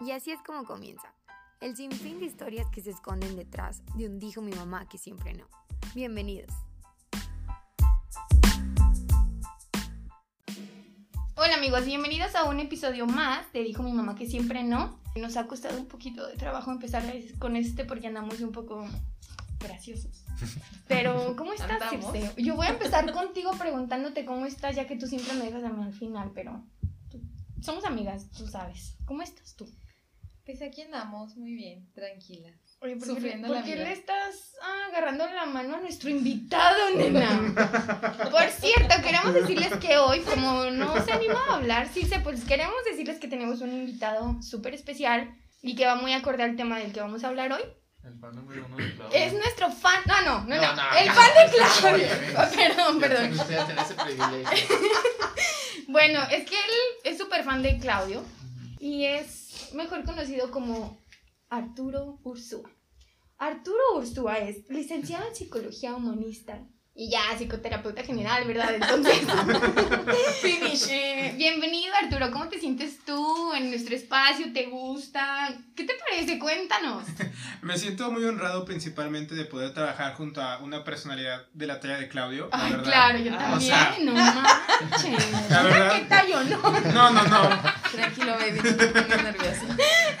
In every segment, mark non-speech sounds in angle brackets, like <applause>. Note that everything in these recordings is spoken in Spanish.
Y así es como comienza. El sinfín de historias que se esconden detrás de un dijo mi mamá que siempre no. Bienvenidos. Hola amigos, bienvenidos a un episodio más de Dijo mi mamá que siempre no. Nos ha costado un poquito de trabajo empezar con este porque andamos un poco graciosos. <laughs> Pero, ¿cómo estás. Circe? Yo voy a empezar contigo preguntándote cómo estás, ya que tú siempre me dejas a mí al final, pero tú- somos amigas, tú sabes. ¿Cómo estás tú? Pues aquí andamos, muy bien, tranquila. Oye, ¿por Sufriendo por la qué vida. le estás ah, agarrando la mano a nuestro invitado, nena? <laughs> Por cierto, queremos decirles que hoy, como no se anima a hablar, sí se, pues queremos decirles que tenemos un invitado súper especial y que va muy acorde al tema del que vamos a hablar hoy. El fan número uno de Claudio. Es nuestro fan. No, no, no, no. No, no, el ya. fan de Claudio. Oye, Oh, perdón, perdón. tiene usted a tener ese privilegio. <laughs> Bueno, es que él es súper fan de Claudio y es mejor conocido como Arturo Ursúa. Arturo Ursúa es licenciado en psicología humanista y ya psicoterapeuta general, ¿verdad? Entonces, <laughs> finish. Bienvenido Arturo, ¿cómo te sientes tú en nuestro espacio? ¿Te gusta? ¿Qué te parece? Cuéntanos. <laughs> Me siento muy honrado principalmente de poder trabajar junto a una personalidad de la talla de Claudio. la Ay, verdad. claro, yo Ah, también, o sea, no <laughs> manches. La verdad- ¿Qué tallo, no? No, no, no. Tranquilo, baby, no te pongas nerviosa.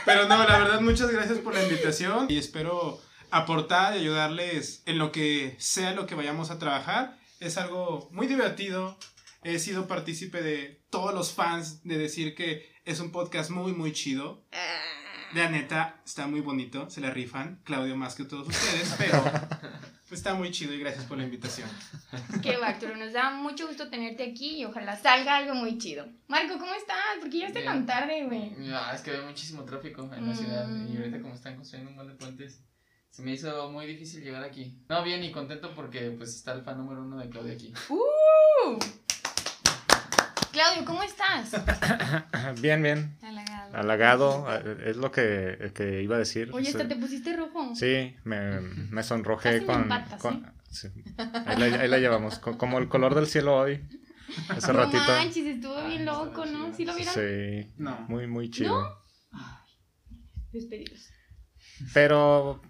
Pero no, la verdad, muchas gracias por la invitación y espero aportar y ayudarles en lo que sea lo que vayamos a trabajar. Es algo muy divertido. He sido partícipe de todos los fans de decir que es un podcast muy, muy chido. La neta, está muy bonito, se la rifan. Claudio más que todos ustedes, pero <laughs> está muy chido y gracias por la invitación. Qué va, Arturo, nos da mucho gusto tenerte aquí y ojalá salga algo muy chido. Marco, ¿cómo estás? ¿Por qué llegaste Bien. tan tarde, güey? No, es que había muchísimo tráfico en la ciudad Mm. y ahorita como están construyendo un montón de puentes, se me hizo muy difícil llegar aquí. No, bien y contento porque pues está el fan número uno de Claudio aquí. ¡Uh! Claudio, ¿cómo estás? <coughs> Bien, bien. Halagado. Halagado, eh, es lo que, que iba a decir. Oye, hasta te pusiste rojo. Sí, me, me sonrojé Casi me con... empatas, con- sí. Ahí, la, ahí la llevamos, co- como el color del cielo hoy, hace no ratito. manches, estuvo Ay, bien loco, ¿no? ¿Sí lo vieron? Sí, No. muy, muy chido. Despedidos. Pero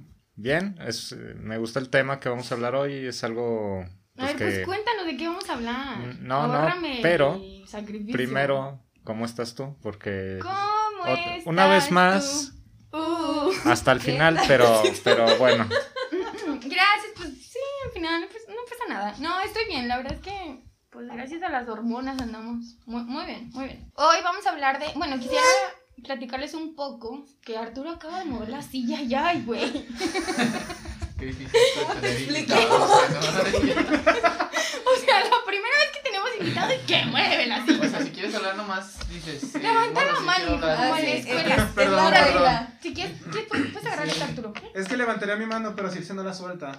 bien, es, eh, me gusta el tema que vamos a hablar hoy, es algo... A pues, pues que cuéntanos de qué vamos a hablar. Mm, no, no, pero primero, ¿cómo estás tú? Porque ¿Cómo estás una vez más, tú? Uh. hasta el final, pero, pero bueno. <laughs> Gracias, pues sí, al final pues, no pasa nada. No, estoy bien, la verdad es que, pues gracias a las hormonas andamos muy, muy bien, muy bien. Hoy vamos a hablar de, bueno, quisiera platicarles un poco que Arturo acaba de mover la silla ya, ay, güey. <laughs> Qué difícil <laughs> tener invitados. ¿no? O sea, la primera vez que tenemos invitado y que mueve la O silla. sea, si quieres hablar nomás, dices. eh, Levanta la mano, como Ah, en la sí, escuela. es, es Perdón, perdón. Si quieres, ¿quieres- puedes, puedes agarrar Sí. esta, Arturo. Es que levantaría mi mano, pero si no la suelta.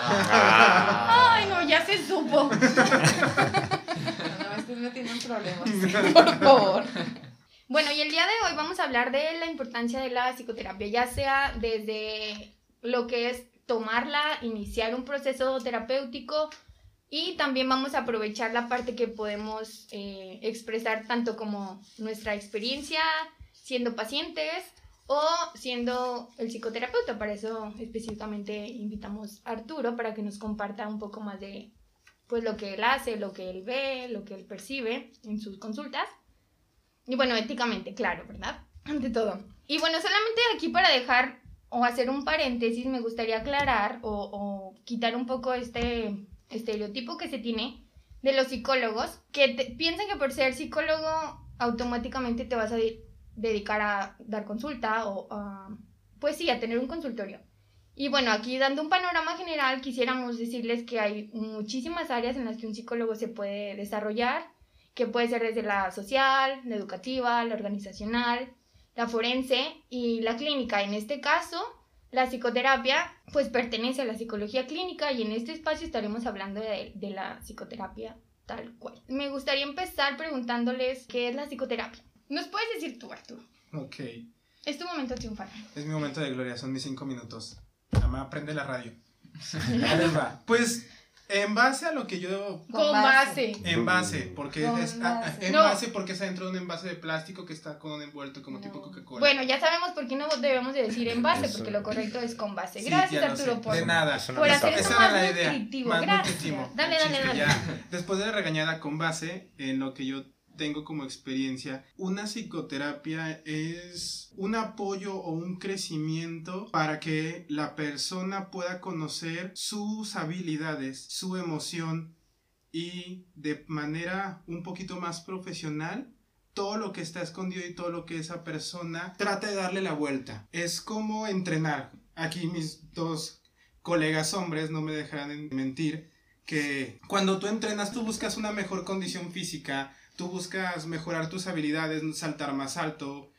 Ah. Ay, no, ya se supo. <laughs> No, no, estos no tienen problemas. Por favor. Bueno, y el día de hoy vamos a hablar de la importancia de la psicoterapia, ya sea desde lo que es tomarla, iniciar un proceso terapéutico y también vamos a aprovechar la parte que podemos eh, expresar tanto como nuestra experiencia siendo pacientes o siendo el psicoterapeuta. Para eso específicamente invitamos a Arturo para que nos comparta un poco más de pues lo que él hace, lo que él ve, lo que él percibe en sus consultas. Y bueno, éticamente, claro, ¿verdad? <clears throat> Ante todo. Y bueno, solamente aquí para dejar o hacer un paréntesis, me gustaría aclarar o, quitar un poco este estereotipo que se tiene de los psicólogos, que piensan que por ser psicólogo automáticamente te vas a de- dedicar a dar consulta o a, pues sí, a tener un consultorio. Y bueno, aquí dando un panorama general, quisiéramos decirles que hay muchísimas áreas en las que un psicólogo se puede desarrollar que puede ser desde la social, la educativa, la organizacional, la forense y la clínica. En este caso, la psicoterapia pues pertenece a la psicología clínica y en este espacio estaremos hablando de, de la psicoterapia tal cual. Me gustaría empezar preguntándoles qué es la psicoterapia. ¿Nos puedes decir tú, Arturo? Ok. Es tu momento triunfal. Es mi momento de gloria, son mis cinco minutos. Mamá, prende la radio. <laughs> Pues En base a lo que yo Con Con base. base. En base, porque Con es base. ah, en No. base porque está dentro de un envase de plástico que está con un envuelto como No. tipo Coca-Cola. Bueno, ya sabemos por qué no debemos de decir en base, porque lo correcto es con base. Gracias, Arturo, por, de nada. Por metáfora. hacer esto Esa era más la idea, nutritivo. más Gracias. nutritivo. Dale, dale, dale. ya. Después de la regañada con base, en lo que yo tengo como experiencia, una psicoterapia es un apoyo o un crecimiento para que la persona pueda conocer sus habilidades, su emoción y de manera un poquito más profesional todo lo que está escondido y todo lo que esa persona trata de darle la vuelta. Es como entrenar. Aquí mis dos colegas hombres no me dejarán en- mentir que cuando tú entrenas tú buscas una mejor condición física, tú buscas mejorar tus habilidades, saltar más alto,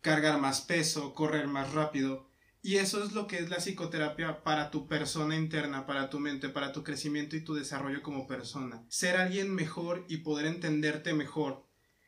cargar más peso, correr más rápido. Y eso es lo que es la psicoterapia para tu persona interna, para tu mente, para tu crecimiento y tu desarrollo como persona. Ser alguien mejor y poder entenderte mejor.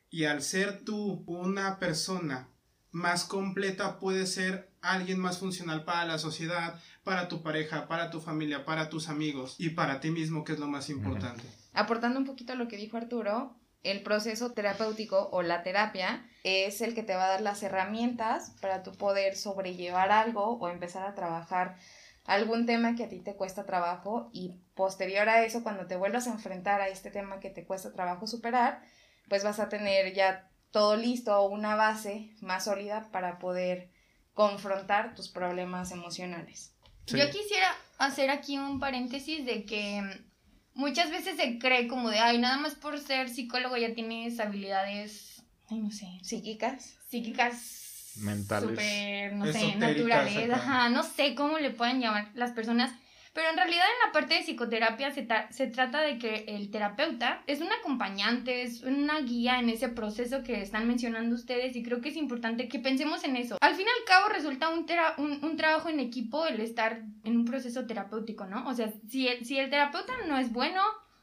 Y al ser tú una persona más completa, puedes ser alguien más funcional para la sociedad, para tu pareja, para tu familia, para tus amigos y para ti mismo, que es lo más importante. Aportando un poquito a lo que dijo Arturo, el proceso terapéutico o la terapia es el que te va a dar las herramientas para tú poder sobrellevar algo o empezar a trabajar algún tema que a ti te cuesta trabajo y posterior a eso, cuando te vuelvas a enfrentar a este tema que te cuesta trabajo superar, pues vas a tener ya todo listo, una base más sólida para poder confrontar tus problemas emocionales. Yo quisiera hacer aquí un paréntesis de que muchas veces se cree como de, ay, nada más por ser psicólogo ya tienes habilidades, ay, no sé, Psíquicas. psíquicas Mentales. súper, no sé, naturales, ajá. ajá, no sé cómo le pueden llamar las personas, pero en realidad en la parte de psicoterapia se, ta- se trata de que el terapeuta es un acompañante, es una guía en ese proceso que están mencionando ustedes y creo que es importante que pensemos en eso. Al fin y al cabo resulta un, un, un trabajo en equipo el estar en un proceso terapéutico, ¿no? O sea, si el, si el terapeuta no es bueno,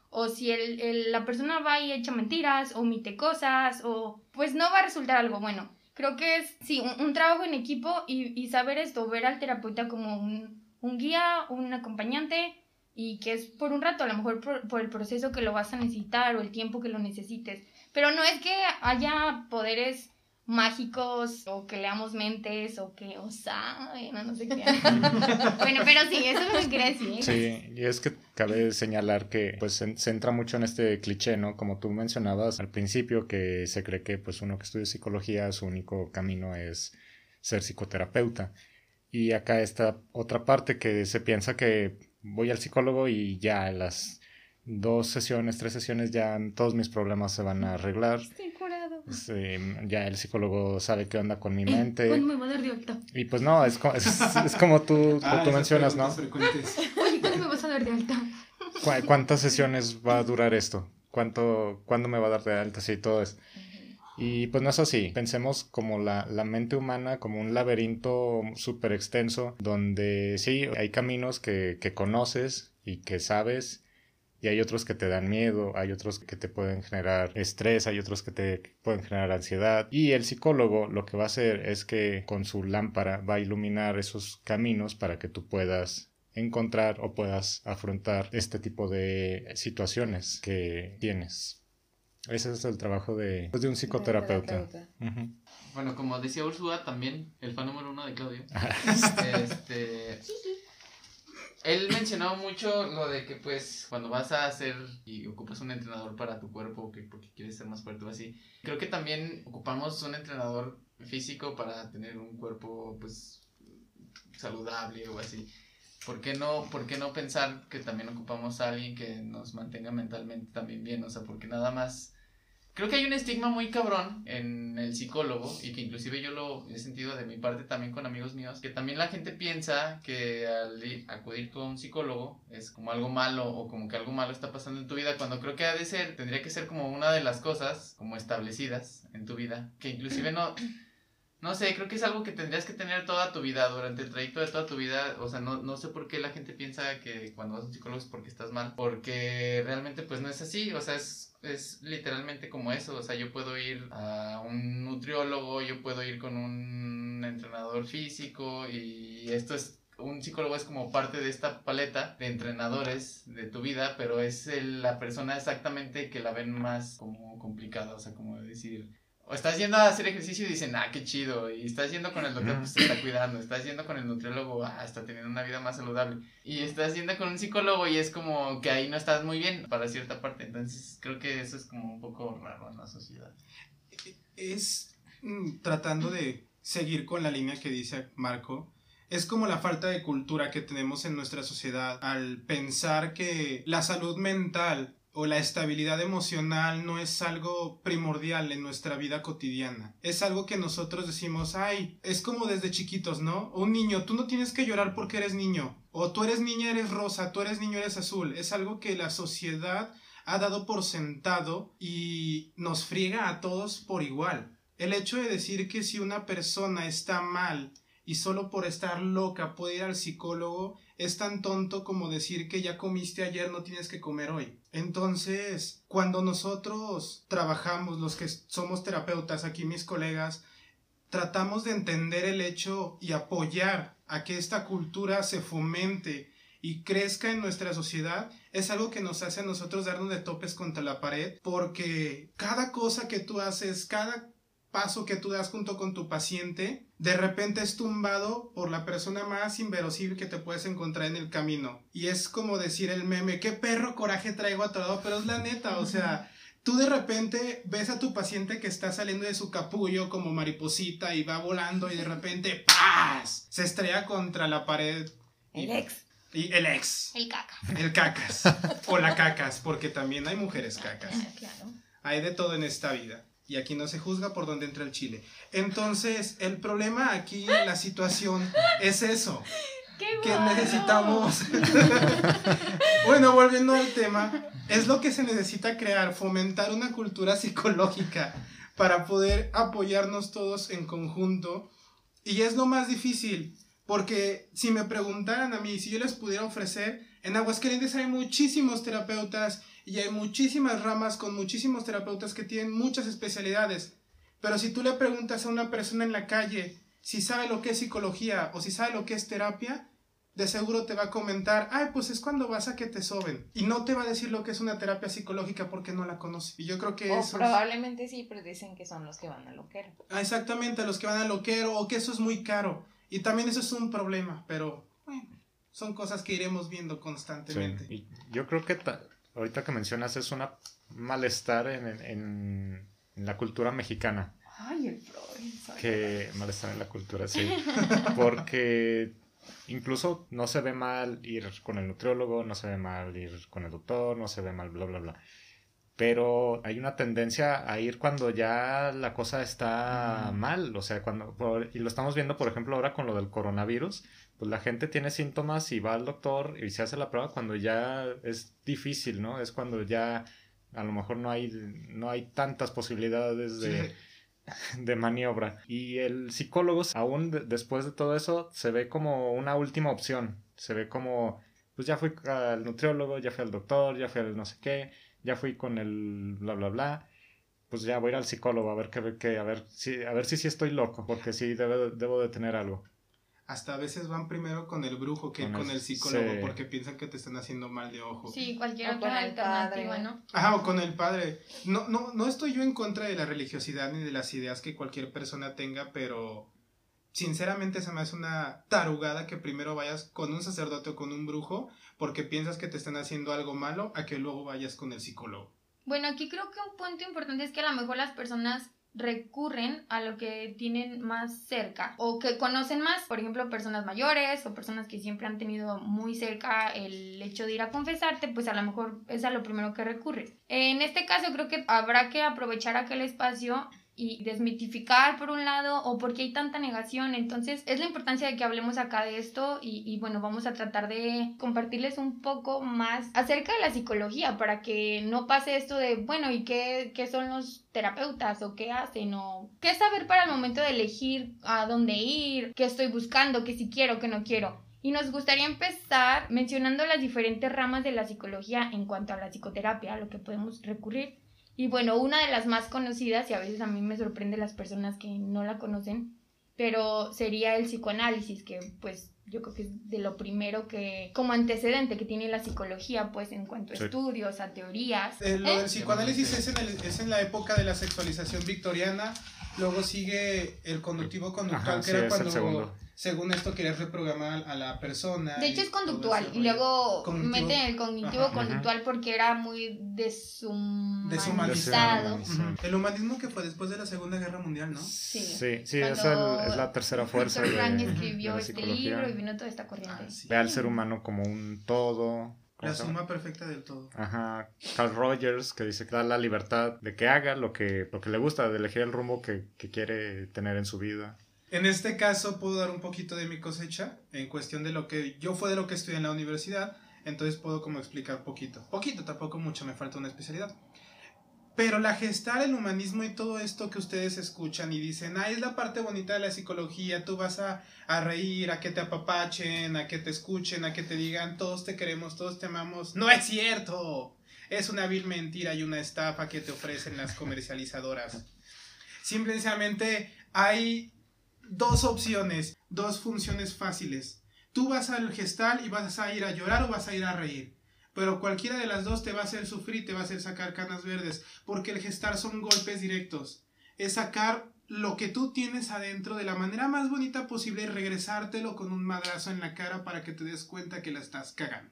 o si el, el- la persona va y echa mentiras, o omite cosas, o pues no va a resultar algo bueno. Creo que es, sí, un, un trabajo en equipo y, y saber esto, ver al terapeuta como un, un guía, un acompañante y que es por un rato, a lo mejor por, por el proceso que lo vas a necesitar o el tiempo que lo necesites. Pero no es que haya poderes mágicos o que leamos mentes o que, o saben, no, no sé qué. <laughs> bueno, pero sí, eso es lo que quería decir. Sí, y es que cabe señalar que pues se, se entra mucho en este cliché, ¿no? Como tú mencionabas al principio, que se cree que pues uno que estudia psicología, su único camino es ser psicoterapeuta. Y acá está otra parte que se piensa que voy al psicólogo y ya las dos sesiones, tres sesiones ya todos mis problemas se van a arreglar. Estoy curado. Eh, ya el psicólogo sabe qué onda con mi Eh, mente. ¿Cuándo me va a dar de alta? Y pues no, es, co- es, es como tú, Ah, tú mencionas, ¿no? preguntas frecuentes. <laughs> Oye, ¿cuándo me vas a dar de alta? ¿Cu- ¿Cuántas sesiones va a durar esto? ¿Cuánto, ¿Cuándo me va a dar de alta? Sí, todo eso. Y pues no es así. Pensemos como la, la mente humana, como un laberinto súper extenso, donde sí, hay caminos que, que conoces y que sabes, y hay otros que te dan miedo, hay otros que te pueden generar estrés, hay otros que te pueden generar ansiedad. Y el psicólogo lo que va a hacer es que con su lámpara va a iluminar esos caminos para que tú puedas encontrar o puedas afrontar este tipo de situaciones que tienes. Ese es el trabajo de, pues, de un psicoterapeuta. Bueno, como decía Ursula, también el fan número uno de Claudio. <laughs> este, él mencionó mucho lo de que, pues, cuando vas a hacer y ocupas un entrenador para tu cuerpo, que porque quieres ser más fuerte o así, creo que también ocupamos un entrenador físico para tener un cuerpo, pues, saludable o así. ¿Por qué, no, ¿Por qué no pensar que también ocupamos a alguien que nos mantenga mentalmente también bien? O sea, porque nada más... Creo que hay un estigma muy cabrón en el psicólogo y que inclusive yo lo he sentido de mi parte también con amigos míos, que también la gente piensa que al acudir con un psicólogo es como algo malo o como que algo malo está pasando en tu vida, cuando creo que ha de ser, tendría que ser como una de las cosas como establecidas en tu vida, que inclusive no... No sé, creo que es algo que tendrías que tener toda tu vida, durante el trayecto de toda tu vida. O sea, no, no sé por qué la gente piensa que cuando vas a un psicólogo es porque estás mal. Porque realmente pues no es así. O sea, es, es literalmente como eso. O sea, yo puedo ir a un nutriólogo, yo puedo ir con un entrenador físico y esto es un psicólogo es como parte de esta paleta de entrenadores de tu vida, pero es el- la persona exactamente que la ven más como complicada, o sea, como decir, o estás yendo a hacer ejercicio y dicen, ah, qué chido, y estás yendo con el doctor, pues se está cuidando, estás yendo con el nutriólogo, ah, está teniendo una vida más saludable, y estás yendo con un psicólogo y es como que ahí no estás muy bien para cierta parte, entonces creo que eso es como un poco raro en la sociedad. es mm, tratando de seguir con la línea que dice Marco. Es como la falta de cultura que tenemos en nuestra sociedad al pensar que la salud mental o la estabilidad emocional no es algo primordial en nuestra vida cotidiana. Es algo que nosotros decimos, ay, es como desde chiquitos, ¿no? Un niño, tú no tienes que llorar porque eres niño. O tú eres niña, eres rosa, tú eres niño, eres azul. Es algo que la sociedad ha dado por sentado y nos friega a todos por igual. El hecho de decir que si una persona está mal y solo por estar loca puede ir al psicólogo es tan tonto como decir que ya comiste ayer no tienes que comer hoy. Entonces, cuando nosotros trabajamos, los que somos terapeutas, aquí mis colegas, tratamos de entender el hecho y apoyar a que esta cultura se fomente y crezca en nuestra sociedad, es algo que nos hace a nosotros darnos de topes contra la pared, porque cada cosa que tú haces, cada paso que tú das junto con tu paciente, de repente es tumbado por la persona más inverosímil que te puedes encontrar en el camino. Y es como decir el meme, qué perro coraje traigo atorado, pero es la neta, o sea, tú de repente ves a tu paciente que está saliendo de su capullo como mariposita y va volando y de repente ¡paz! se estrella contra la pared. El ex. Y el ex. El caca. El cacas. <laughs> o la cacas, porque también hay mujeres cacas. Claro. Hay de todo en esta vida. Y aquí no se juzga por dónde entra el chile. Entonces, el problema aquí, la situación, es eso. ¡Qué Que necesitamos. <laughs> bueno, volviendo al tema, es lo que se necesita crear, fomentar una cultura psicológica para poder apoyarnos todos en conjunto. Y es lo más difícil, porque si me preguntaran a mí, si yo les pudiera ofrecer, en Aguascalientes hay muchísimos terapeutas y hay muchísimas ramas con muchísimos terapeutas que tienen muchas especialidades. Pero si tú le preguntas a una persona en la calle si sabe lo que es psicología o si sabe lo que es terapia, de seguro te va a comentar, ay, pues es cuando vas a que te soben. Y no te va a decir lo que es una terapia psicológica porque no la conoce. Y yo creo que O eso... es- probablemente sí, pero dicen que son los que van a loquero. Ah, Exactamente, a los que van a loquero o que eso es muy caro. Y también eso es un problema, pero bueno, son cosas que iremos viendo Sí, constantemente. y yo creo que ahorita que mencionas es un malestar en, en- en la cultura mexicana. Ay, el Freud. Que malestar en la cultura, sí. <laughs> Porque incluso no se ve mal ir con el nutriólogo, no se ve mal ir con el doctor, no se ve mal bla, bla, bla. Pero hay una tendencia a ir cuando ya la cosa está mal, o sea, cuando, y lo estamos viendo, por ejemplo, ahora con lo del coronavirus, pues la gente tiene síntomas y va al doctor y se hace la prueba cuando ya es difícil, ¿no? Es cuando ya a lo mejor no hay, no hay tantas posibilidades de, Sí. de maniobra. Y el psicólogo, aún de- después de todo eso, se ve como una última opción. Se ve como, pues ya fui al nutriólogo, ya fui al doctor, ya fui al no sé qué, ya fui con el bla bla bla. Pues ya voy a ir al psicólogo a ver qué, qué a ver si, a ver si sí estoy loco, porque sí debo, debo de tener algo. Hasta a veces van primero con el brujo que Con con el- el psicólogo sí. porque piensan que te están haciendo mal de ojo. Sí, cualquier O otra con el alternativa, padre. ¿no? Ajá, o con el padre. No, no, no estoy yo en contra de la religiosidad ni de las ideas que cualquier persona tenga, pero sinceramente se me hace una tarugada que primero vayas con un sacerdote o con un brujo porque piensas que te están haciendo algo malo a que luego vayas con el psicólogo. Bueno, aquí creo que un punto importante es que a lo mejor las personas recurren a lo que tienen más cerca o que conocen más, por ejemplo, personas mayores o personas que siempre han tenido muy cerca el hecho de ir a confesarte, pues a lo mejor es a lo primero que recurres. En este caso creo que habrá que aprovechar aquel espacio y desmitificar por un lado o porque hay tanta negación. Entonces es la importancia de que hablemos acá de esto y, bueno, vamos a tratar de compartirles un poco más acerca de la psicología para que no pase esto de, bueno, ¿y qué, qué son los terapeutas o qué hacen o qué saber para el momento de elegir a dónde ir, qué estoy buscando, qué si quiero, qué no quiero? Y nos gustaría empezar mencionando las diferentes ramas de la psicología en cuanto a la psicoterapia, a lo que podemos recurrir. Y bueno, una de las más conocidas, y a veces a mí me sorprende las personas que no la conocen, pero sería el psicoanálisis, que pues yo creo que es de lo primero que, como antecedente que tiene la psicología, pues en cuanto a Sí. estudios, a teorías. Eh, lo ¿Eh? del psicoanálisis es en, el- es en la época de la sexualización victoriana. Luego sigue el conductivo conductual, Ajá, que sí, era es el cuando, segundo. Según esto, querías reprogramar a la persona. De hecho es conductual y luego Cognitivo. meten el cognitivo Ajá. conductual porque era muy deshumanizado. Deshumanizado. El humanismo que fue después de la Segunda Guerra Mundial, ¿no? Sí. Sí, sí, es, Cuando el- es la tercera fuerza de, Frank de escribió la este psicología. libro y vino toda esta corriente. Ah, sí. Ve al ser humano como un todo. ¿cómo La suma perfecta del todo. Ajá, Carl Rogers, que dice que da la libertad de que haga lo que, lo que le gusta, de elegir el rumbo que, que quiere tener en su vida. En este caso puedo dar un poquito de mi cosecha en cuestión de lo que yo fue de lo que estudié en la universidad, entonces puedo como explicar poquito. Poquito, tampoco mucho, me falta una especialidad. Pero la gestar, el humanismo y todo esto que ustedes escuchan y dicen, ah, es la parte bonita de la psicología, tú vas a, a reír, a que te apapachen, a que te escuchen, a que te digan, todos te queremos, todos te amamos. No es cierto. Es una vil mentira y una estafa que te ofrecen las comercializadoras. Simplemente hay dos opciones, dos funciones fáciles. Tú vas al gestal y vas a ir a llorar o vas a ir a reír. Pero cualquiera de las dos te va a hacer sufrir te va a hacer sacar canas verdes. Porque el gestar son golpes directos. Es sacar lo que tú tienes adentro de la manera más bonita posible y regresártelo con un madrazo en la cara para que te des cuenta que la estás cagando.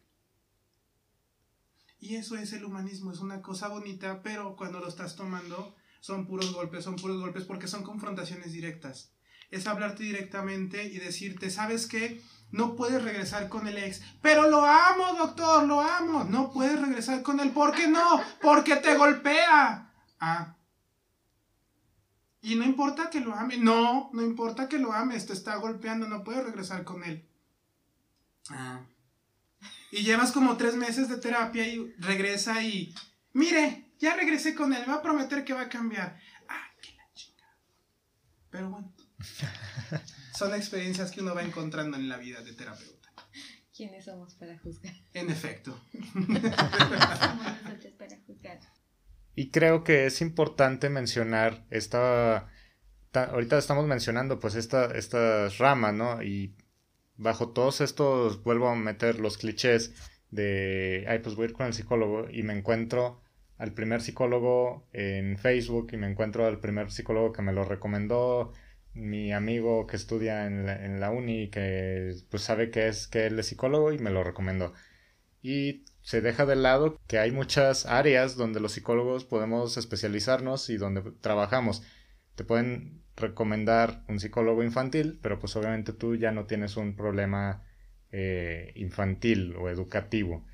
Y eso es el humanismo, es una cosa bonita, pero cuando lo estás tomando son puros golpes, son puros golpes porque son confrontaciones directas es hablarte directamente y decirte, ¿sabes qué? No puedes regresar con el ex. Pero lo amo, doctor, lo amo. No puedes regresar con él. ¿Por qué no? Porque te golpea. Ah. Y no importa que lo ame. No, no importa que lo ames. Te está golpeando. No puedes regresar con él. Ah. Y llevas como tres meses de terapia y regresa y... Mire, ya regresé con él. Va a prometer que va a cambiar. Ah, qué la chingada. Pero bueno. <laughs> Son experiencias que uno va encontrando en la vida de terapeuta. ¿Quiénes somos para juzgar? En efecto. <laughs> Somos nosotros para juzgar. Y creo que es importante mencionar esta... ta- ahorita estamos mencionando pues esta, estas ramas, ¿no? Y bajo todos estos vuelvo a meter los clichés de, ay, pues voy a ir con el psicólogo y me encuentro al primer psicólogo en Facebook y me encuentro al primer psicólogo que me lo recomendó mi amigo que estudia en la, en la uni que pues sabe que es que él es psicólogo y me lo recomendó. Y se deja de lado que hay muchas áreas donde los psicólogos podemos especializarnos y donde trabajamos. Te pueden recomendar un psicólogo infantil, pero pues obviamente tú ya no tienes un problema eh, infantil o educativo.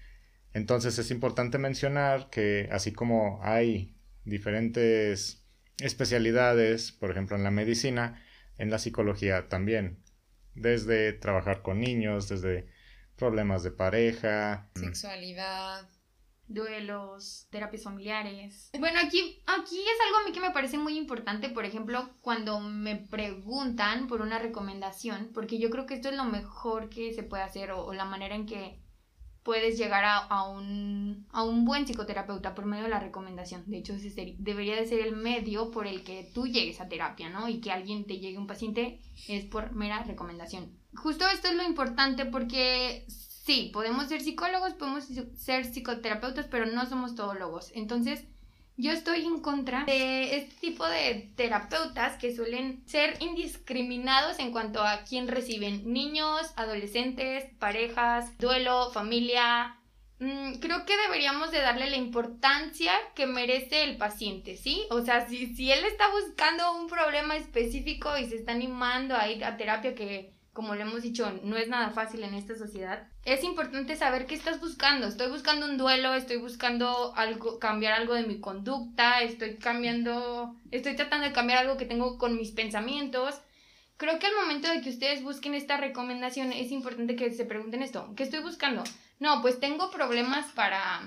Entonces es importante mencionar que así como hay diferentes especialidades, por ejemplo en la medicina, en la psicología también, desde trabajar con niños, desde problemas de pareja, Sexualidad. duelos, terapias familiares. Bueno, aquí, aquí es algo a mí que me parece muy importante, por ejemplo, cuando me preguntan por una recomendación, porque yo creo que esto es lo mejor que se puede hacer o, o la manera en que puedes llegar a, a un, a un buen psicoterapeuta por medio de la recomendación. De hecho, ese debería de ser el medio por el que tú llegues a terapia, ¿no? Y que alguien te llegue un paciente es por mera recomendación. Justo esto es lo importante porque sí, podemos ser psicólogos, podemos ser psicoterapeutas, pero no somos todólogos. Entonces, yo estoy en contra de este tipo de terapeutas que suelen ser indiscriminados en cuanto a quién reciben niños, adolescentes, parejas, duelo, familia. Mm, creo que deberíamos de darle la importancia que merece el paciente, ¿sí? O sea, si, si él está buscando un problema específico y se está animando a ir a terapia que como le hemos dicho, no es nada fácil en esta sociedad. Es importante saber qué estás buscando. Estoy buscando un duelo, estoy buscando algo, cambiar algo de mi conducta, estoy cambiando, estoy tratando de cambiar algo que tengo con mis pensamientos. Creo que al momento de que ustedes busquen esta recomendación es importante que se pregunten esto, ¿qué estoy buscando? No, pues tengo problemas para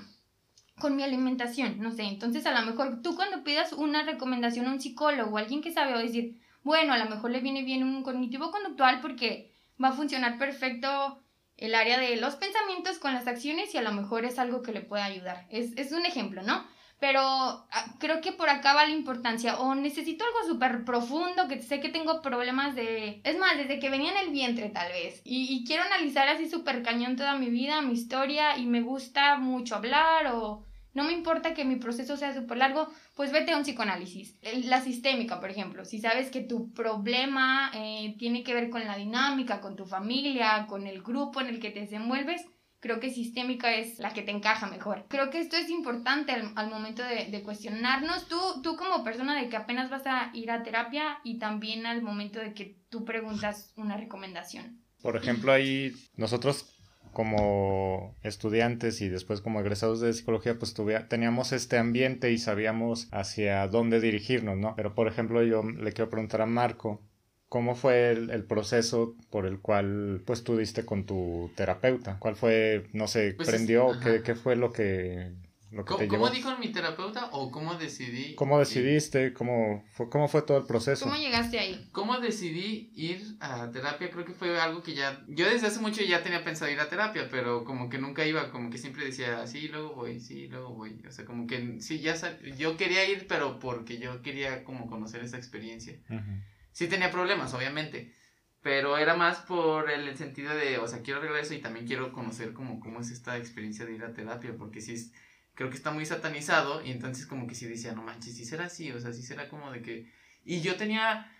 con mi alimentación, no sé, entonces a lo mejor tú cuando pidas una recomendación a un psicólogo o alguien que sabe va a decir, bueno, a lo mejor le viene bien un cognitivo conductual porque va a funcionar perfecto el área de los pensamientos con las acciones y a lo mejor es algo que le pueda ayudar. Es, es un ejemplo, ¿no? pero ah, creo que por acá va la importancia. O necesito algo súper profundo, que sé que tengo problemas de... Es más, desde que venía en el vientre tal vez. Y, y quiero analizar así súper cañón toda mi vida, mi historia, y me gusta mucho hablar o... No me importa que mi proceso sea súper largo, pues vete a un psicoanálisis. La sistémica, por ejemplo, si sabes que tu problema eh, tiene que ver con la dinámica, con tu familia, con el grupo en el que te desenvuelves, creo que sistémica es la que te encaja mejor. Creo que esto es importante al, al momento de, de cuestionarnos. Tú, tú como persona de que apenas vas a ir a terapia y también al momento de que tú preguntas una recomendación. Por ejemplo, ahí nosotros como estudiantes y después como egresados de psicología, pues teníamos este ambiente y sabíamos hacia dónde dirigirnos, ¿no? Pero por ejemplo, yo le quiero preguntar a Marco, ¿cómo fue el, el proceso por el cual pues tú diste con tu terapeuta? ¿Cuál fue, no sé, Pues es- prendió? ¿Qué, qué fue lo que, lo que ¿Cómo, te cómo llevó? dijo mi terapeuta o cómo decidí? ¿Cómo decidiste? ¿Cómo fue, ¿Cómo fue todo el proceso? ¿Cómo llegaste ahí? ¿Cómo decidí ir a terapia? Creo que fue algo que ya... Yo desde hace mucho ya tenía pensado ir a terapia, pero como que nunca iba, como que siempre decía, sí, luego voy, sí, luego voy. O sea, como que sí, ya sa- yo quería ir, pero porque yo quería como conocer esa experiencia. Ujú. Sí tenía problemas, obviamente, pero era más por el sentido de, o sea, quiero arreglar eso y también quiero conocer como cómo es esta experiencia de ir a terapia, porque sí es, creo que está muy satanizado y entonces como que sí decía, no manches, sí será así, o sea, sí será como de que... Y yo tenía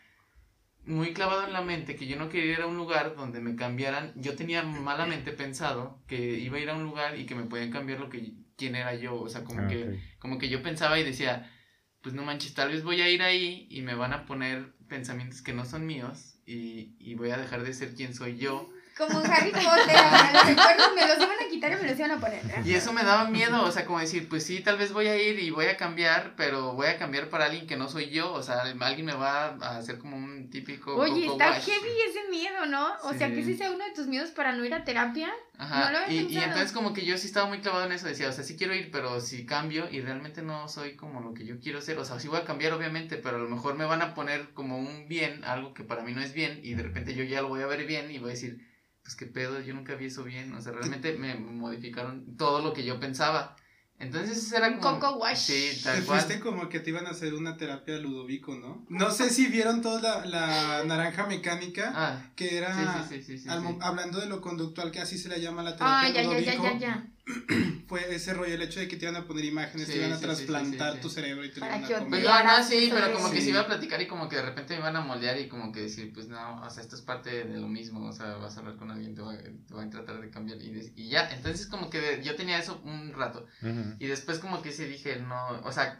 muy clavado en la mente que yo no quería ir a un lugar donde me cambiaran, yo tenía malamente pensado que iba a ir a un lugar y que me podían cambiar lo que, quién era yo, o sea, como Ah, que como que yo pensaba y decía, pues no manches, tal vez voy a ir ahí y me van a poner pensamientos que no son míos y, y voy a dejar de ser quien soy yo. Como Harry Potter, los recuerdos me los iban a quitar y me los iban a poner. Y eso me daba miedo, o sea, como decir, pues sí, tal vez voy a ir y voy a cambiar, pero voy a cambiar para alguien que no soy yo, o sea, alguien me va a hacer como un típico... Oye, Coco está Wash. heavy ese miedo, ¿no? O sea, Sí. que ese sea uno de tus miedos para no ir a terapia. Ajá, No lo había y, y entonces como que yo sí estaba muy clavado en eso, decía, o sea, sí quiero ir, pero si cambio y realmente no soy como lo que yo quiero ser, o sea, sí voy a cambiar obviamente, pero a lo mejor me van a poner como un bien, algo que para mí no es bien, y de repente yo ya lo voy a ver bien y voy a decir, pues qué pedo, yo nunca vi eso bien, o sea, realmente me modificaron todo lo que yo pensaba. Entonces era Un como... coco wash. Sí, Te tal cual. fuiste como que te iban a hacer una terapia Ludovico, ¿no? No sé si vieron toda la, la naranja mecánica, Ah, que era sí, sí, sí, sí, sí, al sí. mo- hablando de lo conductual, que así se le llama la terapia Ah, ya, ya, ya, ya. <clears throat> Fue ese rollo, el hecho de que te iban a poner imágenes, Sí, te iban a sí, sí, sí, trasplantar sí, sí. tu cerebro y te iban a comer. Pues no, sí, pero como que se Sí. iba a platicar y como que de repente me iban a moldear y como que decir, pues no, o sea, esto es parte de lo mismo, o sea, vas a hablar con alguien, te va, te va a tratar de cambiar y, de- y ya, entonces como que de- yo tenía eso un rato Ujú. y después como que sí dije, no, o sea,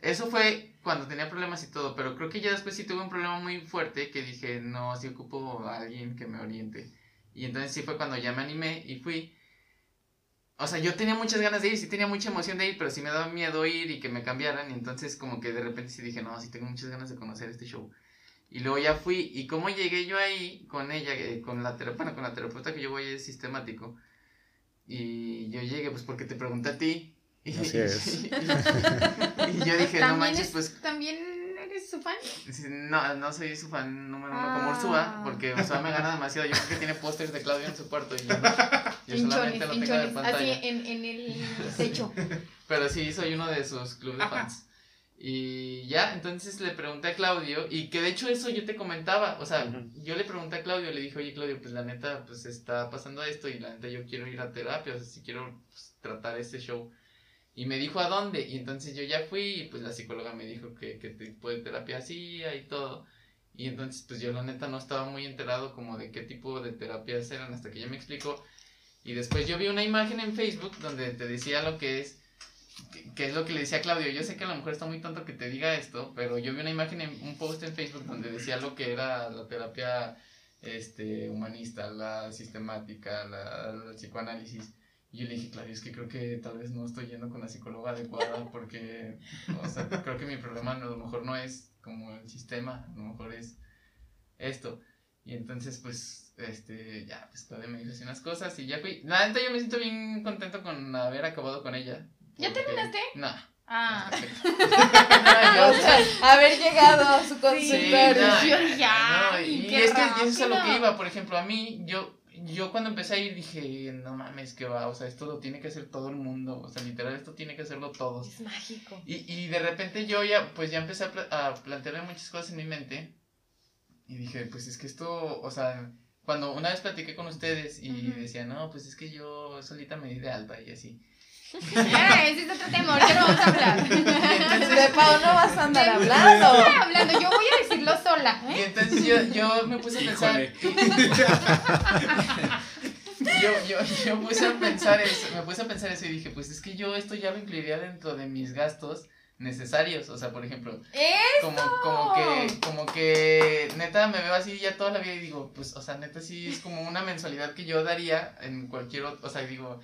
eso fue cuando tenía problemas y todo, pero creo que ya después sí tuve un problema muy fuerte que dije, no, sí ocupo a alguien que me oriente. Y entonces sí fue cuando ya me animé y fui. O sea, yo tenía muchas ganas de ir, sí tenía mucha emoción de ir, pero sí me daba miedo ir y que me cambiaran. Y entonces como que de repente sí dije, no, sí tengo muchas ganas de conocer este show. Y luego ya fui, y cómo llegué yo ahí con ella, eh, con la terapeuta, bueno, con la terapeuta que yo voy es sistemático. Y yo llegué pues porque te pregunté a ti. Y, <laughs> Así es. y yo dije, no ¿También, manches, es- pues ¿También eres su fan? No, no soy su fan número uno como Ah. Ursúa, porque Ursúa me gana demasiado. Yo creo que tiene pósters de Claudio en su cuarto y yo, no, <laughs> yo Pinchones, solamente lo tengo de pinchones. pantalla. Así en, en el techo. <laughs> Pero sí, soy uno de sus clubes de Ajá. fans. Y ya, entonces le pregunté a Claudio, y que de hecho eso yo te comentaba, o sea, Ujú. yo le pregunté a Claudio, le dije, oye Claudio, pues la neta, pues está pasando esto, y la neta yo quiero ir a terapia, o sea, si quiero pues, tratar este show. Y me dijo a dónde, y entonces yo ya fui, y pues la psicóloga me dijo que, que tipo de terapia hacía y todo. Y entonces pues yo la neta no estaba muy enterado como de qué tipo de terapias eran hasta que ella me explicó. Y después yo vi una imagen en Facebook donde te decía lo que es, que, es lo que le decía a Claudio. Yo sé que a lo mejor está muy tonto que te diga esto, pero yo vi una imagen en un post en Facebook donde decía lo que era la terapia este, humanista, la sistemática, la, el psicoanálisis. Y yo le dije, Claudio, es que creo que tal vez no estoy yendo con la psicóloga adecuada <laughs> porque, o sea, creo que mi problema a lo mejor no es como el sistema, a lo mejor es esto. Y entonces, pues, este, ya, pues Claudia me dijo así unas cosas y ya fui. La neta, yo me siento bien contento con haber acabado con ella. ¿Ya terminaste? No. Ah. No, <laughs> <laughs> yo- O sea, haber llegado a su Sí, consultorio. no, yo ya, no, y es que eso es a lo que iba, por ejemplo, a mí, yo, yo cuando empecé a ir dije, no mames, que va, o sea, esto lo tiene que hacer todo el mundo, o sea, literal, esto tiene que hacerlo todos. Es mágico. Y, y de repente yo ya, pues ya empecé a, pla- a plantearme muchas cosas en mi mente. Y dije, pues es que esto, o sea, cuando una vez platiqué con ustedes y decía, no, pues es que yo solita me di de alta y así. <laughs> Ah, ese es otro tema, ahorita no vamos a hablar. De Pau no vas a andar hablando. Estoy hablando, yo voy a decirlo sola, Y ¿eh? entonces yo, yo me puse a pensar. <laughs> yo, yo, yo puse a pensar eso, me puse a pensar eso y dije, pues es que yo esto ya lo incluiría dentro de mis gastos necesarios. O sea, por ejemplo, como, como que, como que neta me veo así ya toda la vida y digo, pues, o sea, neta sí es como una mensualidad que yo daría en cualquier otro, o sea, digo,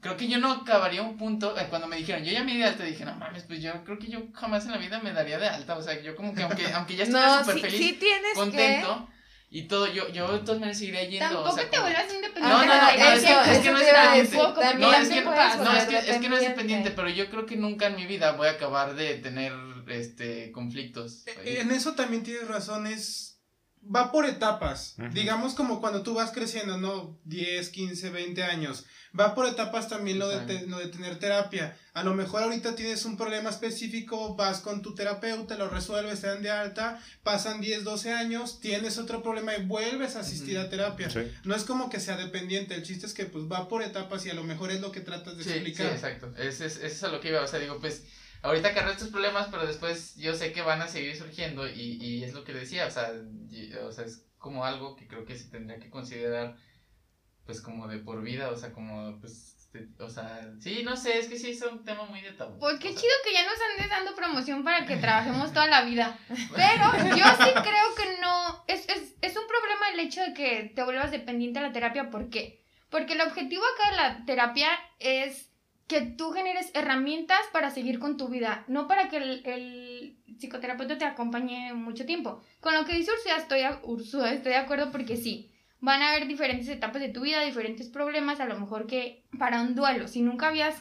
creo que yo no acabaría un punto, eh, cuando me dijeron, yo ya me di de alta, dije, no mames, pues yo creo que yo jamás en la vida me daría de alta, o sea, yo como que aunque, <laughs> aunque ya estuviera No, súper sí, feliz, sí tienes contento, y todo, yo, yo de todas maneras seguiría yendo, Tampoco o sea, te vuelvas independiente. No, no, no, no, es que- eso- es que eso no es porque No, es que, no, es que, es que no es dependiente. dependiente, pero yo creo que nunca en mi vida voy a acabar de tener este conflictos. En eso también tienes razón, es... Va por etapas. Digamos como cuando tú vas creciendo, ¿no? 10, 15, 20 años. Va por etapas también lo de, te- lo de tener terapia. A lo mejor ahorita tienes un problema específico, vas con tu terapeuta, lo resuelves, te dan de alta, pasan 10, 12 años, tienes otro problema y vuelves a asistir a terapia. Sí. No es como que sea dependiente, el chiste es que pues va por etapas y a lo mejor es lo que tratas de Sí, sí, explicar. exacto. Es, es, es a lo que iba. O sea, digo, pues, ahorita agarré estos problemas, pero después yo sé que van a seguir surgiendo y, y es lo que decía. O sea, y- o sea, es como algo que creo que se tendría que considerar, pues, como de por vida. O sea, como, pues, o sea, sí, no sé, es que sí es un tema muy de tabú. Pues qué O sea, chido que ya nos andes dando promoción para que <laughs> trabajemos toda la vida. Pero yo sí <laughs> creo que no. Es, es, es un problema el hecho de que te vuelvas dependiente de la terapia. ¿Por qué? Porque el objetivo acá de la terapia es que tú generes herramientas para seguir con tu vida, no para que el, el psicoterapeuta te acompañe mucho tiempo. Con lo que dice Ursula estoy, a- Ursula, estoy de acuerdo porque sí, van a haber diferentes etapas de tu vida, diferentes problemas, a lo mejor que para un duelo, si nunca habías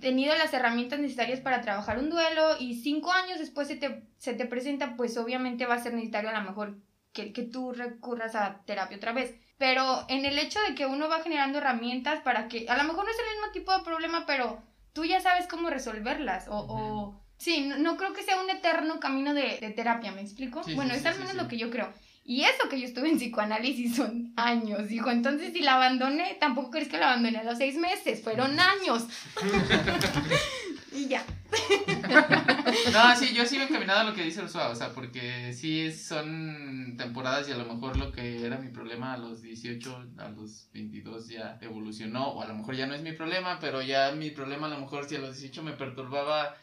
tenido las herramientas necesarias para trabajar un duelo y cinco años después se te, se te presenta, pues obviamente va a ser necesario a lo mejor que, que tú recurras a terapia otra vez. Pero en el hecho de que uno va generando herramientas para que, a lo mejor no es el mismo tipo de problema, pero tú ya sabes cómo resolverlas. O, o sí, no, no creo que sea un eterno camino de, de terapia, ¿me explico? Sí, bueno, sí, es al menos sí. lo que yo creo. Y eso que yo estuve en psicoanálisis son años, hijo. Entonces, si la abandoné, tampoco crees que la abandoné a los seis meses, fueron años. <laughs> y ya. <laughs> No, sí, yo sigo encaminado a lo que dice Ursula, o sea, porque sí son temporadas y a lo mejor lo que era mi problema a los 18, a los 22 ya evolucionó, o a lo mejor ya no es mi problema, pero ya mi problema a lo mejor si a los 18 me perturbaba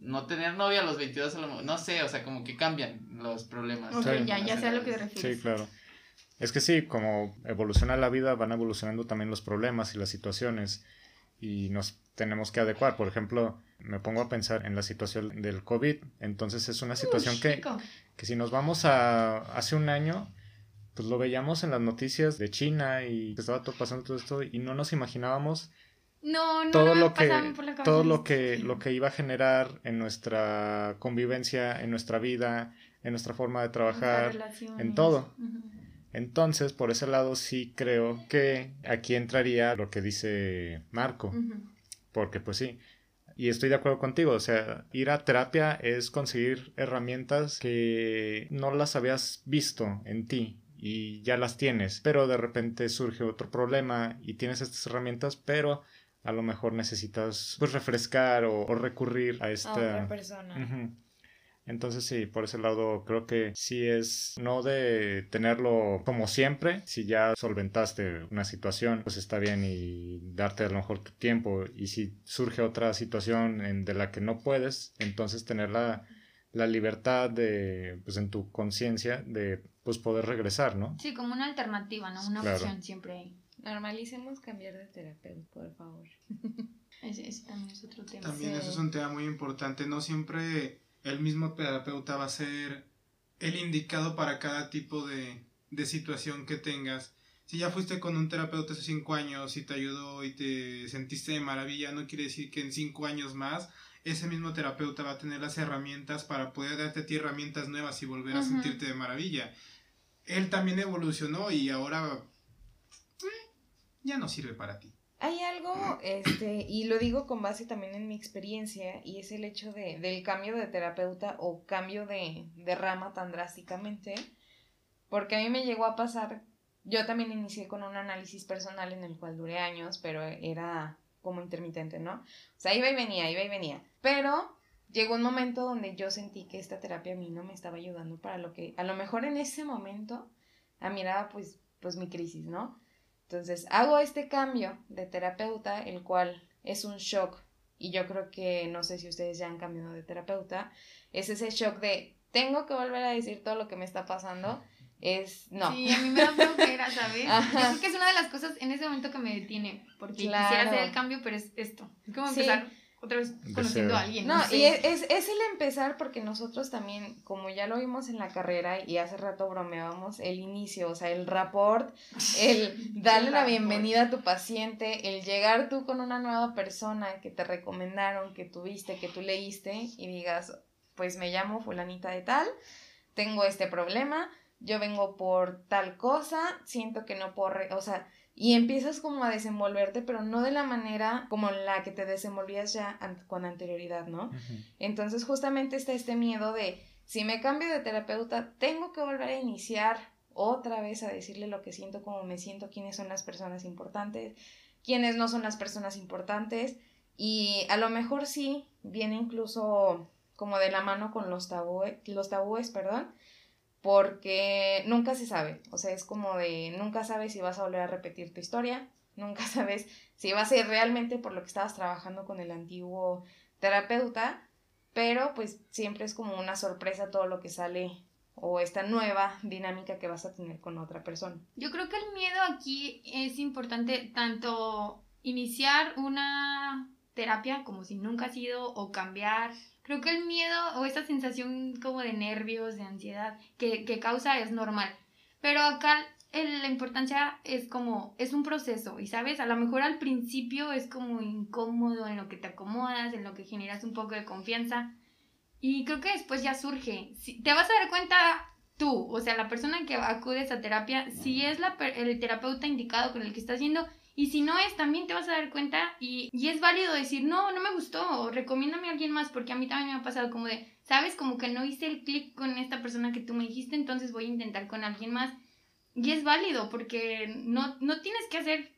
no tener novia, a los 22 a lo mejor, no sé, o sea, como que cambian los problemas. Ok, Sí. ya, ya sé a lo que te Sí, refieres. claro. Es que sí, como evoluciona la vida, van evolucionando también los problemas y las situaciones y nos tenemos que adecuar. Por ejemplo, me pongo a pensar en la situación del COVID. Entonces es una situación Uy, que, que si nos vamos a hace un año, pues lo veíamos en las noticias de China y que estaba todo pasando todo esto y no nos imaginábamos No, no, todo no lo que todo lo que lo que iba a generar en nuestra convivencia, en nuestra vida, en nuestra forma de trabajar. en todo. Entonces, por ese lado sí creo que aquí entraría lo que dice Marco. Porque pues sí, y estoy de acuerdo contigo, o sea, ir a terapia es conseguir herramientas que no las habías visto en ti y ya las tienes, pero de repente surge otro problema y tienes estas herramientas, pero a lo mejor necesitas pues refrescar o, o recurrir a A esta... otra persona. Entonces sí, por ese lado creo que sí es no de tenerlo como siempre, si ya solventaste una situación, pues está bien y darte a lo mejor tu tiempo y si surge otra situación en, de la que no puedes, entonces tener la, la libertad de, pues en tu conciencia de pues poder regresar, ¿no? Sí, como una alternativa, ¿no? Una Claro. opción siempre hay. Normalicemos cambiar de terapeuta, por favor. <laughs> Ese, ese también es otro tema. También Sí. eso es un tema muy importante. No siempre el mismo terapeuta va a ser el indicado para cada tipo de, de situación que tengas. Si ya fuiste con un terapeuta hace cinco años y te ayudó y te sentiste de maravilla, no quiere decir que en cinco años más ese mismo terapeuta va a tener las herramientas para poder darte a ti herramientas nuevas y volver a sentirte de maravilla. Él también evolucionó y ahora ya no sirve para ti. Hay algo, este, y lo digo con base también en mi experiencia, y es el hecho de, del cambio de terapeuta o cambio de, de rama tan drásticamente, porque a mí me llegó a pasar, yo también inicié con un análisis personal en el cual duré años, pero era como intermitente, ¿no? O sea, iba y venía, iba y venía, pero llegó un momento donde yo sentí que esta terapia a mí no me estaba ayudando para lo que, a lo mejor en ese momento, a mí era pues, pues mi crisis, ¿no? Entonces, hago este cambio de terapeuta, el cual es un shock, y yo creo que, no sé si ustedes ya han cambiado de terapeuta, es ese shock de, tengo que volver a decir todo lo que me está pasando, es, no. Sí, a mí me da flojera, ¿sabes? <laughs> Yo creo que es una de las cosas en ese momento que me detiene, porque quisiera Claro. hacer el cambio, pero es esto, es como Sí. Otra vez conociendo a alguien. No, sé. y es, es, es el empezar porque nosotros también, como ya lo vimos en la carrera y hace rato bromeábamos, el inicio, o sea, el rapport, el <laughs> darle la bienvenida a tu paciente, el llegar tú con una nueva persona que te recomendaron, que tuviste, que tú leíste y digas, pues me llamo fulanita de tal, tengo este problema, yo vengo por tal cosa, siento que no puedo, re- o sea, y empiezas como a desenvolverte, pero no de la manera como en la que te desenvolvías ya an- con anterioridad, ¿no? Entonces justamente está este miedo de, si me cambio de terapeuta, tengo que volver a iniciar otra vez a decirle lo que siento, cómo me siento, quiénes son las personas importantes, quiénes no son las personas importantes, y a lo mejor sí viene incluso como de la mano con los tabúes, los tabúes, perdón, porque nunca se sabe, o sea, es como de nunca sabes si vas a volver a repetir tu historia, nunca <laughs> sabes si va a ser realmente por lo que estabas trabajando con el antiguo terapeuta, pero pues siempre es como una sorpresa todo lo que sale o esta nueva dinámica que vas a tener con otra persona. Yo creo que el miedo aquí es importante tanto iniciar una terapia como si nunca ha sido o cambiar. Creo que el miedo o esa sensación como de nervios, de ansiedad que, que causa es normal. Pero acá la importancia es como, es un proceso y sabes, a lo mejor al principio es como incómodo en lo que te acomodas, en lo que generas un poco de confianza. Y creo que después ya surge. Si- te vas a dar cuenta tú, o sea, la persona que acudes a terapia, si es la, el terapeuta indicado con el que estás haciendo, y si no es, también te vas a dar cuenta y, y es válido decir, no, no me gustó, o recomiéndame a alguien más, porque a mí también me ha pasado como de, sabes, como que no hice el clic con esta persona que tú me dijiste, entonces voy a intentar con alguien más. Y es válido, porque no, no tienes que hacer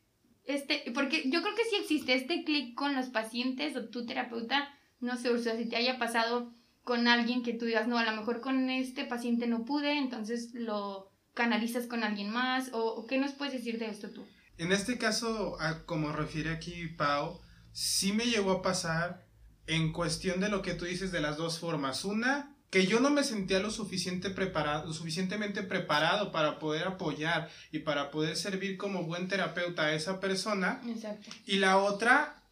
este, porque yo creo que sí existe este clic con los pacientes o tu terapeuta, no sé, Ursula, si te haya pasado con alguien que tú digas, no, a lo mejor con este paciente no pude, entonces lo canalizas con alguien más, o qué nos puedes decir de esto tú. En este caso, como refiere aquí Pau, sí me llegó a pasar en cuestión de lo que tú dices de las dos formas. Una, que yo no me sentía lo, suficiente preparado, lo suficientemente preparado para poder apoyar y para poder servir como buen terapeuta a esa persona. Exacto. Y la otra,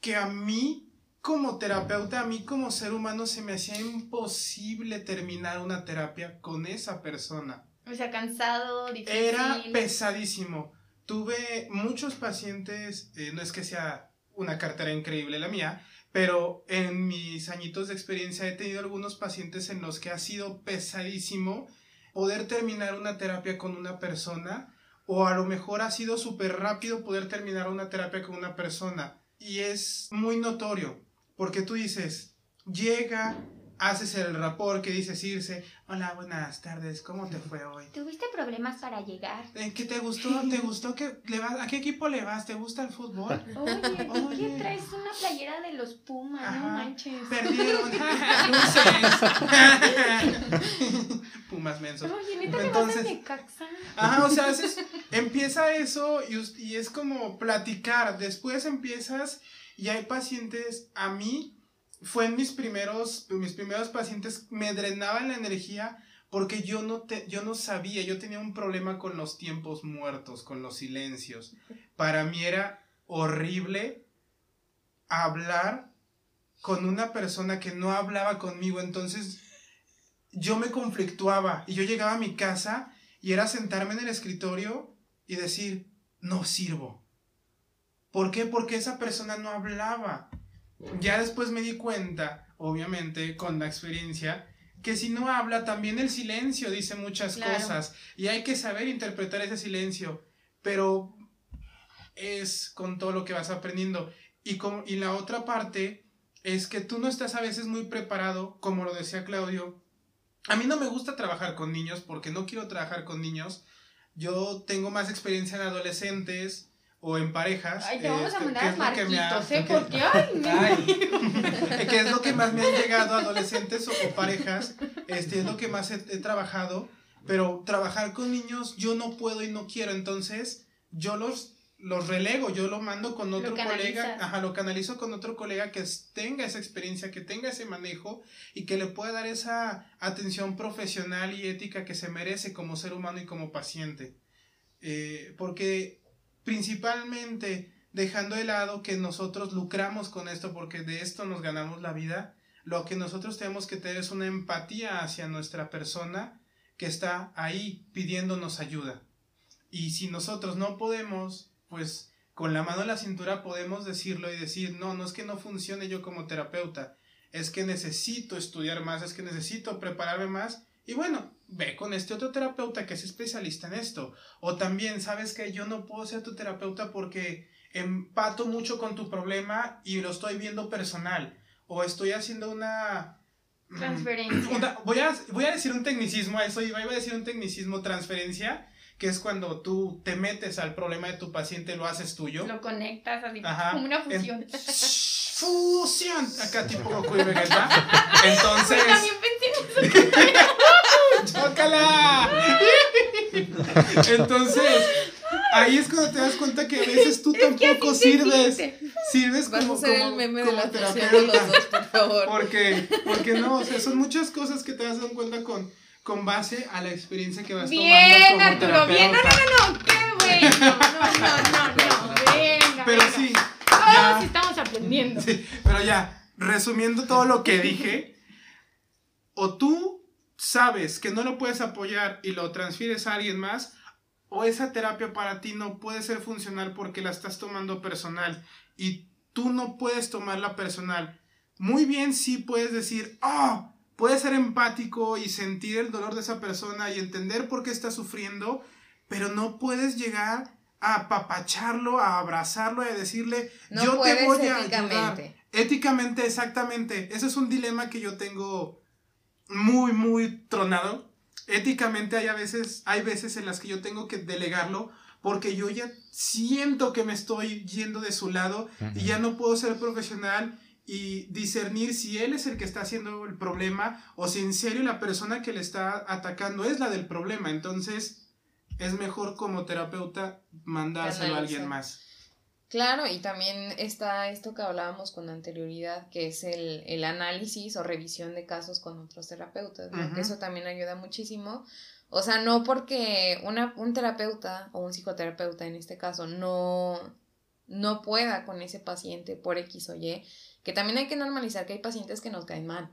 que a mí como terapeuta, a mí como ser humano se me hacía imposible terminar una terapia con esa persona. O sea, cansado, difícil. Era pesadísimo. Tuve muchos pacientes, eh, no es que sea una cartera increíble la mía, pero en mis añitos de experiencia he tenido algunos pacientes en los que ha sido pesadísimo poder terminar una terapia con una persona o a lo mejor ha sido súper rápido poder terminar una terapia con una persona. Y es muy notorio porque tú dices, llega, haces el rapport que dices irse, hola, buenas tardes, ¿cómo te fue hoy? ¿Tuviste problemas para llegar? ¿Qué te gustó? ¿Te <laughs> gustó que le vas? ¿A qué equipo le vas? ¿Te gusta el fútbol? Oye, ¿por qué Oye. traes una playera de los Pumas? Ajá. No manches. Perdieron. <laughs> <laughs> Pumas mensos. Oye, neta me vas Entonces- a. Ajá, o sea, haces- empieza eso y es como platicar. Después empiezas y hay pacientes, a mí fue en mis primeros, mis primeros pacientes, me drenaban la energía porque yo no, te, yo no sabía, yo tenía un problema con los tiempos muertos, con los silencios. Para mí era horrible hablar con una persona que no hablaba conmigo, entonces yo me conflictuaba y yo llegaba a mi casa y era sentarme en el escritorio y decir, no sirvo. ¿Por qué? Porque esa persona no hablaba. Ya después me di cuenta, obviamente, con la experiencia, que si no habla, también el silencio dice muchas Claro. cosas y hay que saber interpretar ese silencio. Pero es con todo lo que vas aprendiendo. Y, con, y la otra parte es que tú no estás a veces muy preparado, como lo decía Claudio. A mí no me gusta trabajar con niños porque no quiero trabajar con niños. Yo tengo más experiencia en adolescentes o en parejas. Ay, te vamos a este, mandar que a es lo que me ha- Marquitos, ¿eh? que- Porque, ay, <laughs> Ay, <laughs> que es lo que más me han llegado adolescentes o, o parejas, este es lo que más he, he trabajado, pero trabajar con niños yo no puedo y no quiero, entonces yo los los relego, yo lo mando con otro colega, ajá, lo canalizo con otro colega que tenga esa experiencia, que tenga ese manejo y que le pueda dar esa atención profesional y ética que se merece como ser humano y como paciente. Eh, porque principalmente dejando de lado que nosotros lucramos con esto porque de esto nos ganamos la vida, lo que nosotros tenemos que tener es una empatía hacia nuestra persona que está ahí pidiéndonos ayuda. Y si nosotros no podemos, pues con la mano en la cintura podemos decirlo y decir, no, no es que no funcione yo como terapeuta, es que necesito estudiar más, es que necesito prepararme más. Y bueno, ve con este otro terapeuta que es especialista en esto. O también, sabes que yo no puedo ser tu terapeuta porque empato mucho con tu problema y lo estoy viendo personal. O estoy haciendo una... mm, Transferencia. una- voy, a, voy a decir un tecnicismo a eso, iba, iba a decir un tecnicismo transferencia, que es cuando tú te metes al problema de tu paciente, lo haces tuyo. Lo conectas así, Ajá. como una En- fusión. Fusión. Acá tipo Goku y Vegeta. <laughs> Entonces... También pensé en eso. ¡Chócala! <laughs> Entonces, ahí es cuando te das cuenta que a veces tú tampoco sirves. Sirves Vas a como, hacer como- el meme de como la terapeuta. los dos, por favor. Porque, porque no, o sea, son muchas cosas que te das cuenta con, con base a la experiencia que vas Bien, tomando como Arturo, bien. No, no, no, no, qué bueno. No, no, no, no. Venga. Pero venga. sí, Todos ya, estamos aprendiendo. sí, pero ya, resumiendo todo lo que dije, o tú sabes que no lo puedes apoyar y lo transfieres a alguien más, o esa terapia para ti no puede ser funcional porque la estás tomando personal y tú no puedes tomarla personal. Muy bien, sí puedes decir, ah, puedes ser empático y sentir el dolor de esa persona y entender por qué está sufriendo, pero no puedes llegar a apapacharlo, a abrazarlo y a decirle, No yo te voy a ayudar. éticamente. Éticamente, exactamente. Ese es un dilema que yo tengo muy, muy tronado. Éticamente hay a veces, hay veces en las que yo tengo que delegarlo porque yo ya siento que me estoy yendo de su lado y ya no puedo ser profesional y discernir si él es el que está haciendo el problema o si en serio la persona que le está atacando es la del problema. Entonces es mejor como terapeuta mandárselo a alguien más. Claro, y también está esto que hablábamos con anterioridad, que es el, el análisis o revisión de casos con otros terapeutas, que eso también ayuda muchísimo. O sea, no porque una, un terapeuta o un psicoterapeuta en este caso no, no pueda con ese paciente por X o Y, que también hay que normalizar que hay pacientes que nos caen mal.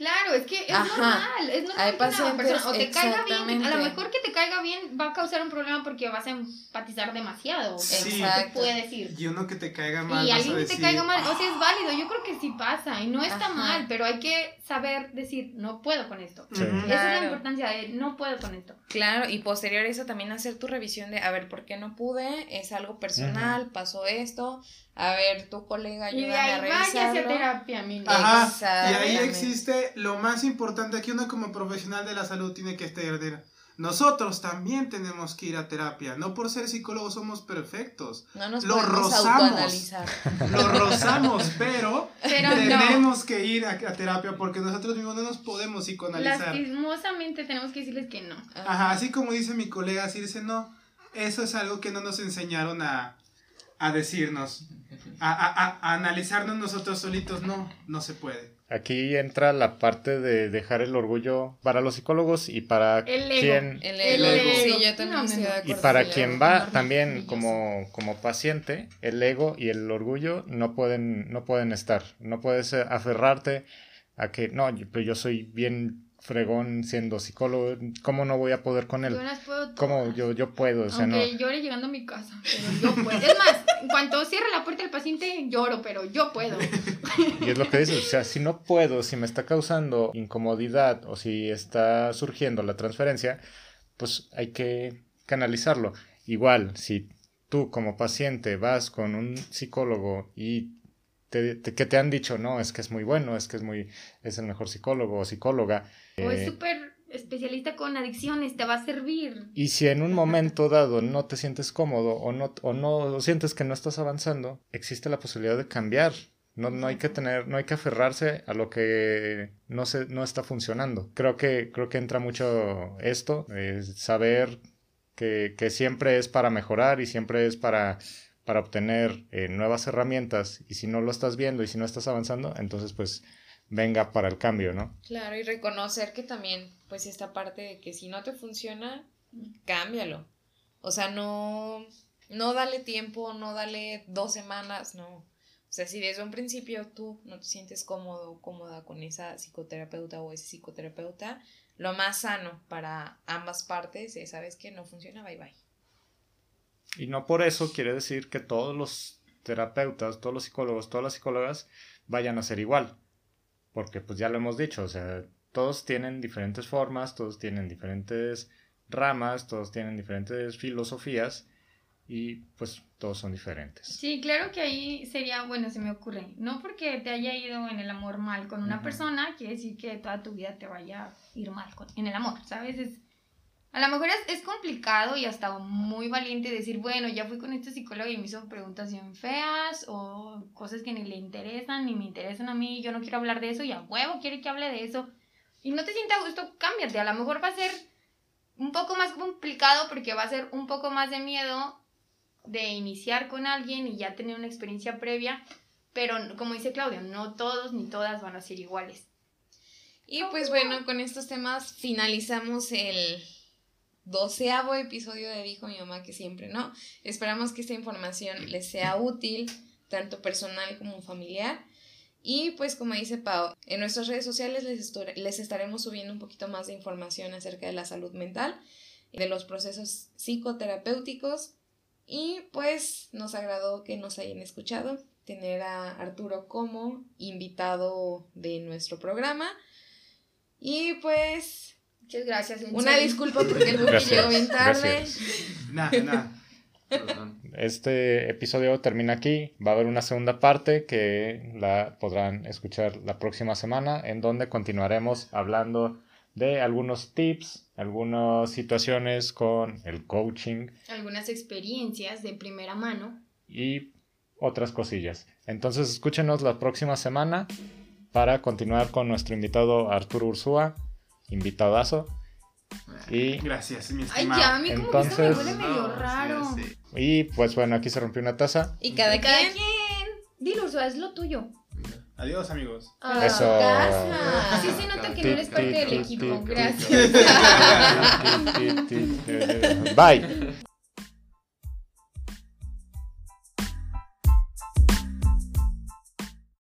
Claro, es que es Ajá. normal, es normal Hay que una persona o te caiga bien, a lo mejor que te caiga bien va a causar un problema porque vas a empatizar demasiado. Sí. Puede decir. Y uno que te caiga mal. Y vas a alguien que te caiga mal, o sea, es válido, yo creo que sí pasa y no está Ajá. mal, pero hay que saber decir, no puedo con esto. Sí. Esa es la importancia de no puedo con esto. Claro, y posterior a eso también hacer tu revisión de, a ver, ¿por qué no pude? Es algo personal, pasó esto, a ver, tu colega Y de ayúdame a ahí a revisarlo. terapia, mi. Ajá, y ahí existe lo más importante que uno como profesional de la salud tiene que entender. Nosotros también tenemos que ir a terapia. No por ser psicólogos somos perfectos. No nos Lo podemos rozamos. <laughs> Lo rozamos, pero Pero no. tenemos que ir a, a terapia porque nosotros mismos no nos podemos psicoanalizar. Lastimosamente tenemos que decirles que no. Ajá, así como dice mi colega Circe, no, eso es algo que no nos enseñaron a, a decirnos, a, a- a- a analizarnos nosotros solitos, no, no se puede. Aquí entra la parte de dejar el orgullo para los psicólogos y para El ego. quien El El ego. Sí, yo también No, no, estoy de no. acuerdo. y para quien va también como, como paciente, el ego y el orgullo no pueden, no pueden estar. No puedes aferrarte a que no, yo, pero yo soy bien fregón siendo psicólogo, ¿cómo no voy a poder con él? Yo las puedo ¿Cómo yo, yo puedo? O sea, no. Aunque llore llegando a mi casa, pero yo puedo. Es más, en cuanto cierre la puerta del paciente, lloro, pero yo puedo. Y es lo que dices, o sea, si no puedo, si me está causando incomodidad o si está surgiendo la transferencia, pues hay que canalizarlo. Igual, si tú como paciente vas con un psicólogo y te, te- que te han dicho, no, es que es muy bueno, es que es muy, es el mejor psicólogo o psicóloga. O es eh, súper especialista con adicciones, te va a servir. y si en un momento dado no te sientes cómodo o no, o no o sientes que no estás avanzando, existe la posibilidad de cambiar. No, no hay que tener, no hay que aferrarse a lo que no se, no está funcionando. Creo que, creo que entra mucho esto, eh, saber que, que siempre es para mejorar y siempre es para, para obtener eh, nuevas herramientas. Y si no lo estás viendo y si no estás avanzando, entonces pues venga para el cambio, ¿no? Claro, y reconocer que también, pues esta parte de que si no te funciona, cámbialo. O sea, no, no dale tiempo, no dale dos semanas, no. O sea, si desde un principio tú no te sientes cómodo o cómoda con esa psicoterapeuta o ese psicoterapeuta, lo más sano para ambas partes es, ¿sabes qué? No funciona, bye bye. Y no por eso quiere decir que todos los terapeutas, todos los psicólogos, todas las psicólogas vayan a ser igual. Porque pues ya lo hemos dicho, o sea, todos tienen diferentes formas, todos tienen diferentes ramas, todos tienen diferentes filosofías y pues todos son diferentes. Sí, claro que ahí sería, bueno, se me ocurre, no porque te haya ido en el amor mal con una Ujú. persona, quiere decir que toda tu vida te vaya a ir mal con- en el amor, ¿sabes? Es, a lo mejor es, es complicado y hasta muy valiente decir, bueno, ya fui con este psicólogo y me hizo preguntas bien feas o cosas que ni le interesan ni me interesan a mí, yo no quiero hablar de eso y a huevo quiere que hable de eso. Y no te sientas a gusto, cámbiate, a lo mejor va a ser un poco más complicado porque va a ser un poco más de miedo de iniciar con alguien y ya tener una experiencia previa, pero como dice Claudio, no todos ni todas van a ser iguales. Y pues bueno, con estos temas finalizamos el doceavo episodio de Dijo mi mamá que siempre, ¿no? Esperamos que esta información les sea útil, tanto personal como familiar. Y pues como dice Pau, en nuestras redes sociales les, les estaremos subiendo un poquito más de información acerca de la salud mental, de los procesos psicoterapéuticos. Y pues nos agradó que nos hayan escuchado, tener a Arturo como invitado de nuestro programa. Y pues Muchas gracias. en una serio. disculpa porque el buque Gracias, llegó bien tarde. Nada, nada. <laughs> Perdón. Este episodio termina aquí. Va a haber una segunda parte que la podrán escuchar la próxima semana, en donde continuaremos hablando de algunos tips, algunas situaciones con el coaching Algunas experiencias de primera mano. y otras cosillas. Entonces escúchenos la próxima semana para continuar con nuestro invitado Arturo Ursúa, invitadazo. Y, Gracias, mi Ay, estimado. ya, a mí como que esto me Entonces- huele medio No, raro. sí. y pues bueno, aquí se rompió una taza. Y cada, Cada quien quien. Dilo, es lo tuyo. Adiós, amigos. a Eso. casa. Así se nota que no eres parte del equipo. Gracias. Bye.